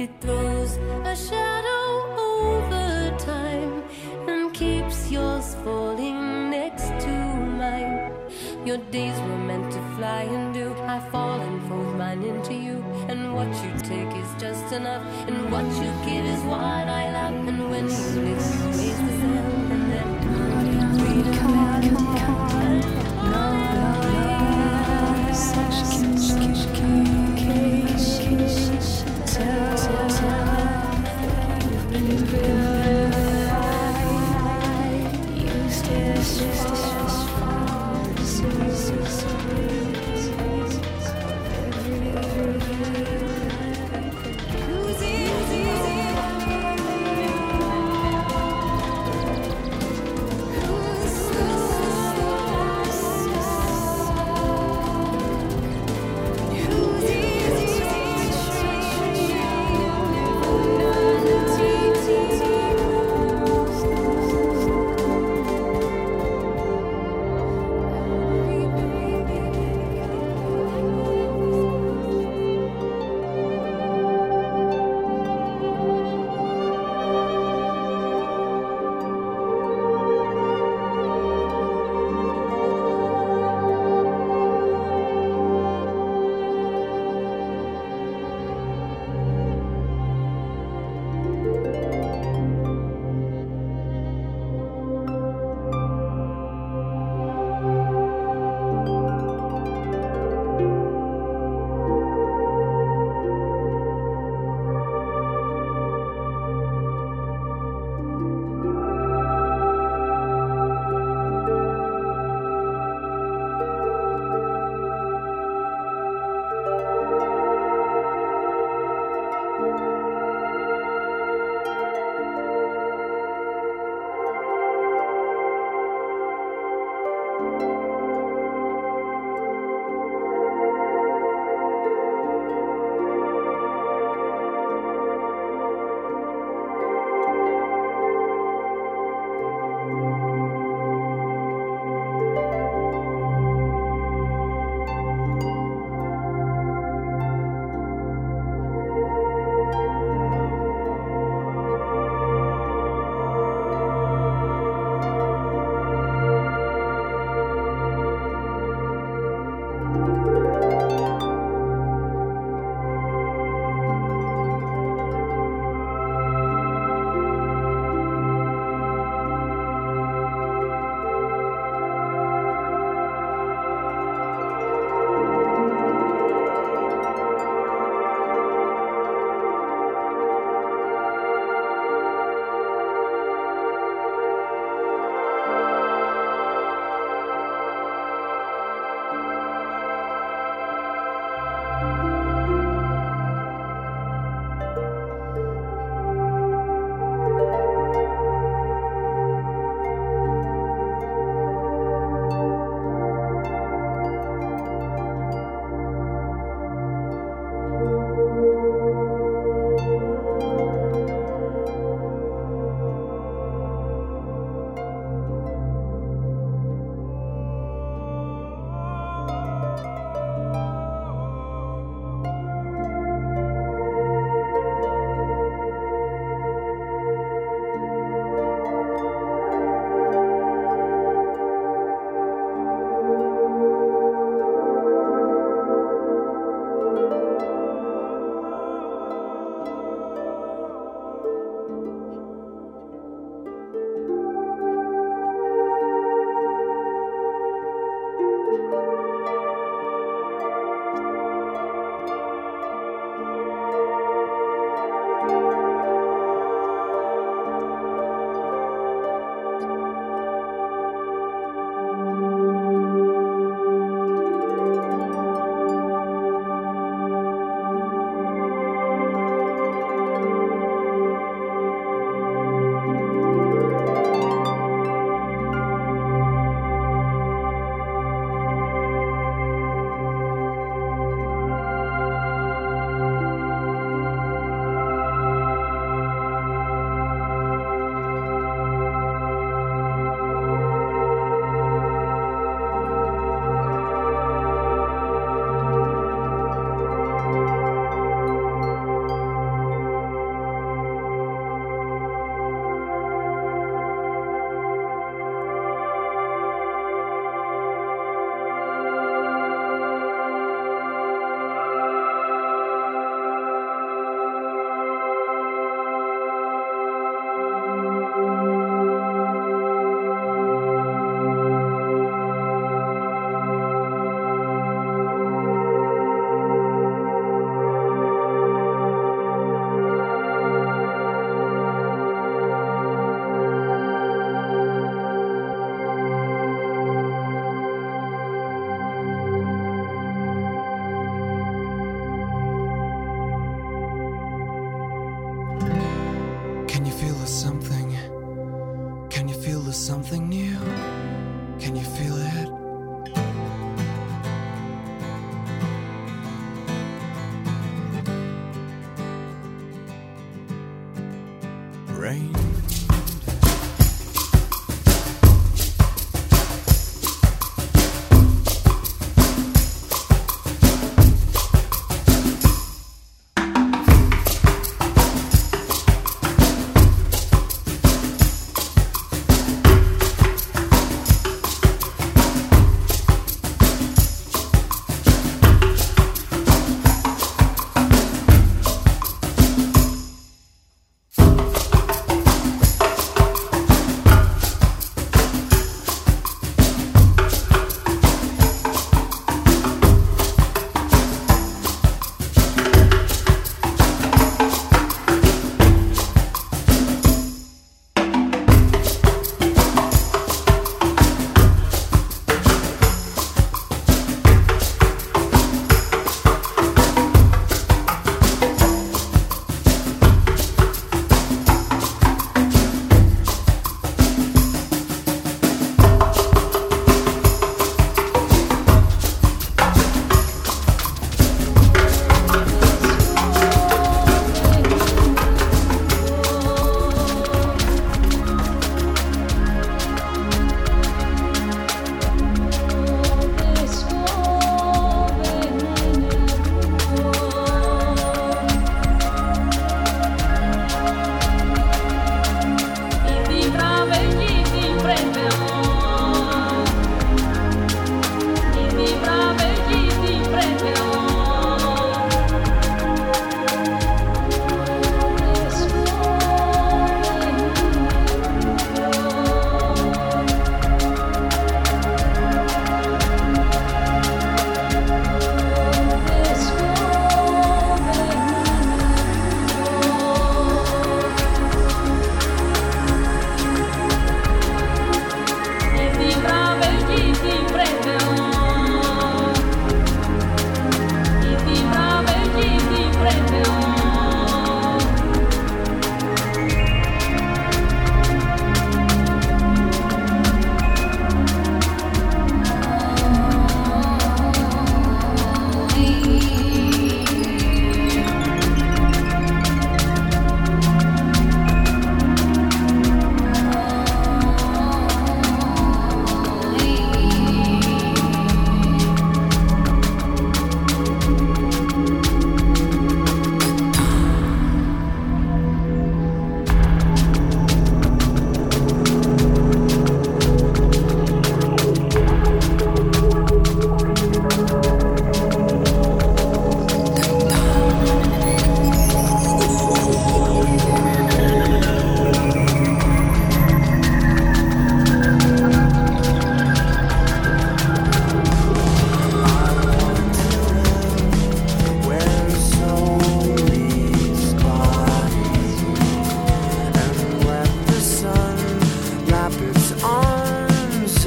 a shadow over time and keeps yours falling next to mine. Your days were meant to fly and do. I fall and fold mine into you. And what you take is just enough. And what you give is what I love. And when you live, you raise the sound. And then freedom.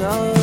Oh.